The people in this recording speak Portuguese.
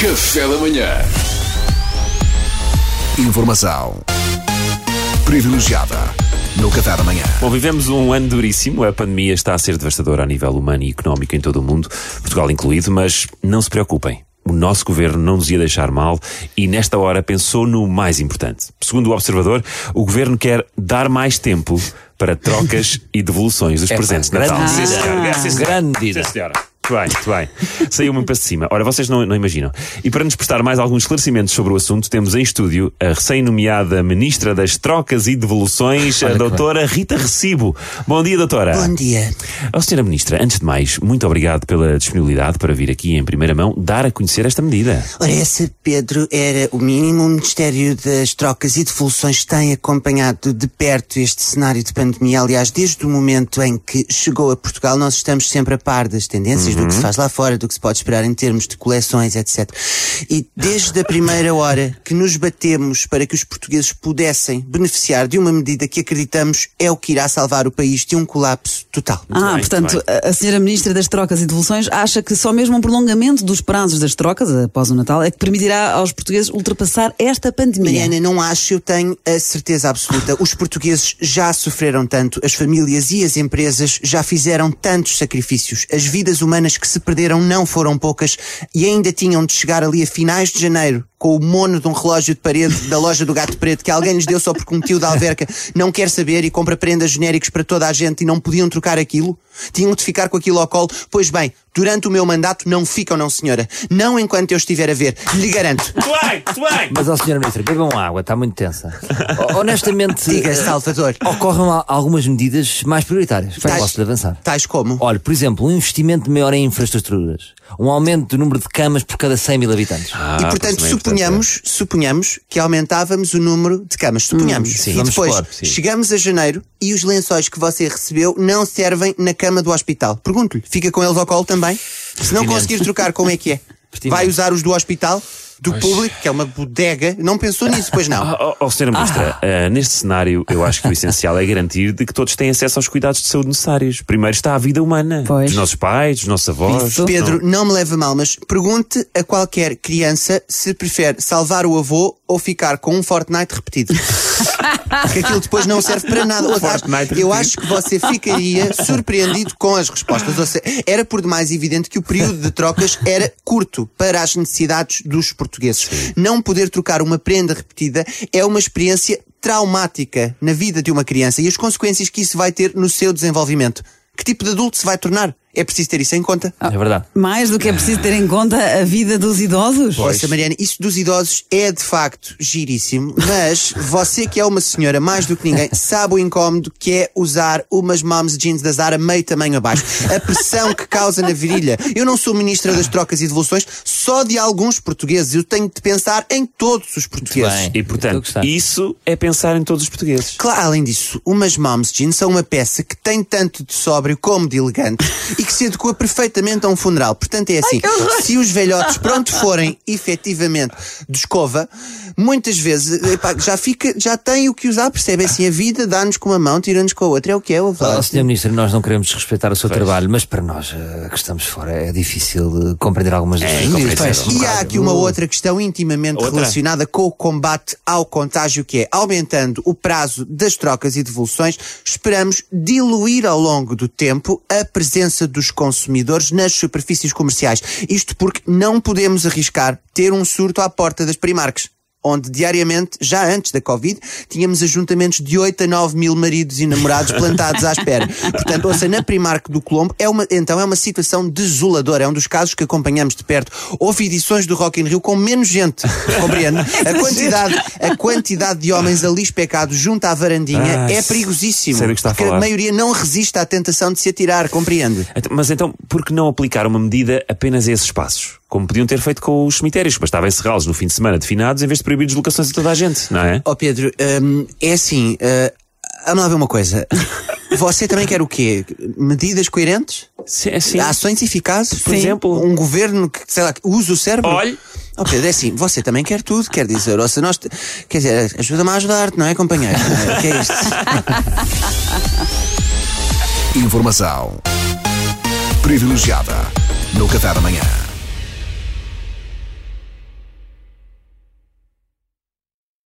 Café da manhã. Informação privilegiada no Café da Manhã. Bom, vivemos um ano duríssimo. A pandemia está a ser devastadora a nível humano e económico em todo o mundo, Portugal incluído, mas não se preocupem. O nosso governo não nos ia deixar mal e, nesta hora, pensou no mais importante. Segundo o observador, o governo quer dar mais tempo para trocas e devoluções dos presentes de Natal. grande Sim, ideia. senhora. Sim, senhora. Grande ideia. Sim, senhora. Muito bem, muito bem. Saiu muito para cima. Ora, vocês não, não imaginam. E para nos prestar mais alguns esclarecimentos sobre o assunto, temos em estúdio a recém-nomeada Ministra das Trocas e Devoluções, a Olha que doutora Rita Recibo. Bom dia, doutora. Bom dia. Oh, senhora Ministra, antes de mais, muito obrigado pela disponibilidade para vir aqui em primeira mão dar a conhecer esta medida. Ora, essa, Pedro, era o mínimo. O Ministério das Trocas e Devoluções tem acompanhado de perto este cenário de pandemia. Aliás, desde o momento em que chegou a Portugal, nós estamos sempre a par das tendências, do que se faz lá fora, do que se pode esperar em termos de coleções, etc. E desde a primeira hora que nos batemos para que os portugueses pudessem beneficiar de uma medida que acreditamos é o que irá salvar o país de um colapso total. Ah, bem, portanto, muito a a senhora Ministra das Trocas e Devoluções acha que só mesmo um prolongamento dos prazos das trocas após o Natal é que permitirá aos portugueses ultrapassar esta pandemia. Mariana, não acho, eu tenho a certeza absoluta. Os portugueses já sofreram tanto, as famílias e as empresas já fizeram tantos sacrifícios. As vidas humanas que se perderam não foram poucas e ainda tinham de chegar ali a finais de janeiro com o mono de um relógio de parede da loja do Gato Preto que alguém lhes deu só porque um tio da alverca não quer saber e compra prendas genéricos para toda a gente e não podiam trocar aquilo. Tinham de ficar com aquilo ao colo. Pois bem, durante o meu mandato não ficam, não senhora. Não enquanto eu estiver a ver. Lhe garanto. Muito bem, muito bem. Mas, ó, senhora Ministra, bebam água, está muito tensa. Ho- Honestamente, Diga, eh, Salvador. ocorrem al- algumas medidas mais prioritárias. Tais- Posso-lhe avançar. Tais como? Olha, por exemplo, um investimento maior em infraestruturas. Um aumento do número de camas por cada 100 mil habitantes. Ah, e portanto, é importante, suponhamos, suponhamos que aumentávamos o número de camas. Suponhamos. sim. e depois sim. chegamos a janeiro e os lençóis que você recebeu não servem na cama do hospital. Pergunto-lhe, fica com eles ao colo também? Se não conseguir trocar, como é que é? Vai usar os do hospital? Do público, que é uma bodega? Não pensou nisso, pois não? Oh, oh, senhora Ministra, eh, neste cenário eu acho que o essencial é garantir de que todos têm acesso aos cuidados de saúde necessários. Primeiro está a vida humana. Pois. Dos nossos pais, dos nossos avós. Isso. Pedro, não me leve a mal, mas pergunte a qualquer criança se prefere salvar o avô ou ficar com um Fortnite repetido. Porque aquilo depois não serve para nada. Eu acho- Fortnite eu repetido. acho que você ficaria surpreendido com as respostas. Ou seja, era por demais evidente que o período de trocas era curto para as necessidades dos portugueses. Não poder trocar uma prenda repetida é uma experiência traumática na vida de uma criança e as consequências que isso vai ter no seu desenvolvimento. Que tipo de adulto se vai tornar? É preciso ter isso em conta. É verdade. Mais do que é preciso ter em conta a vida dos idosos. Ouça, Mariana, isso dos idosos é de facto giríssimo, mas você que é uma senhora mais do que ninguém sabe o incómodo que é usar umas moms jeans da Zara meio tamanho abaixo. A pressão que causa na virilha. Eu não sou ministra das trocas e devoluções só de alguns portugueses. Eu tenho de pensar em todos os portugueses. bem. E portanto, isso é pensar em todos os portugueses. Claro, além disso, umas moms jeans são uma peça que tem tanto de sóbrio como de elegante e que se adequa perfeitamente a um funeral. Portanto, é assim: se os velhotes pronto forem efetivamente de escova, muitas vezes epá, já fica, já tem o que usar, percebe? É assim, a vida dá-nos com uma mão, tira-nos com a outra. É o que é, o Ó, senhora Ministra, nós não queremos respeitar o seu trabalho, mas para nós eh, que estamos fora é difícil eh, compreender algumas das É. Pois, E há aqui uma outra questão intimamente Outra? relacionada com o combate ao contágio, que é aumentando o prazo das trocas e devoluções, esperamos diluir ao longo do tempo a presença dos consumidores nas superfícies comerciais. Isto porque não podemos arriscar ter um surto à porta das Primarques. Onde diariamente, já antes da Covid, tínhamos ajuntamentos de 8 a 9 mil maridos e namorados plantados à espera. Portanto, ouça, na Primark do Colombo, é uma, então é uma situação desoladora. É um dos casos que acompanhamos de perto. Houve edições do Rock in Rio com menos gente, compreende? A quantidade, a quantidade de homens ali especados junto à varandinha Ah, é perigosíssimo. sei do que está a porque a maioria não resiste à tentação de se atirar, compreende? Então, Mas então, por que não aplicar uma medida apenas a esses espaços? Como podiam ter feito com os cemitérios, bastava encerrá-los no fim de semana de finados em vez de proibir deslocações a toda a gente, não é? Ó Pedro, hum, é assim, uh, vamos lá ver uma coisa. Você também quer o quê? Medidas coerentes? Sim, sim. Ações eficazes? Por exemplo? Um governo que, sei lá, que use o cérebro? Olhe. Ó Pedro, é assim, você também quer tudo, quer dizer, ou se nós, quer dizer, ajuda-me a ajudar-te, não é, companheiro? O que é isto? Informação privilegiada no Café da Manhã.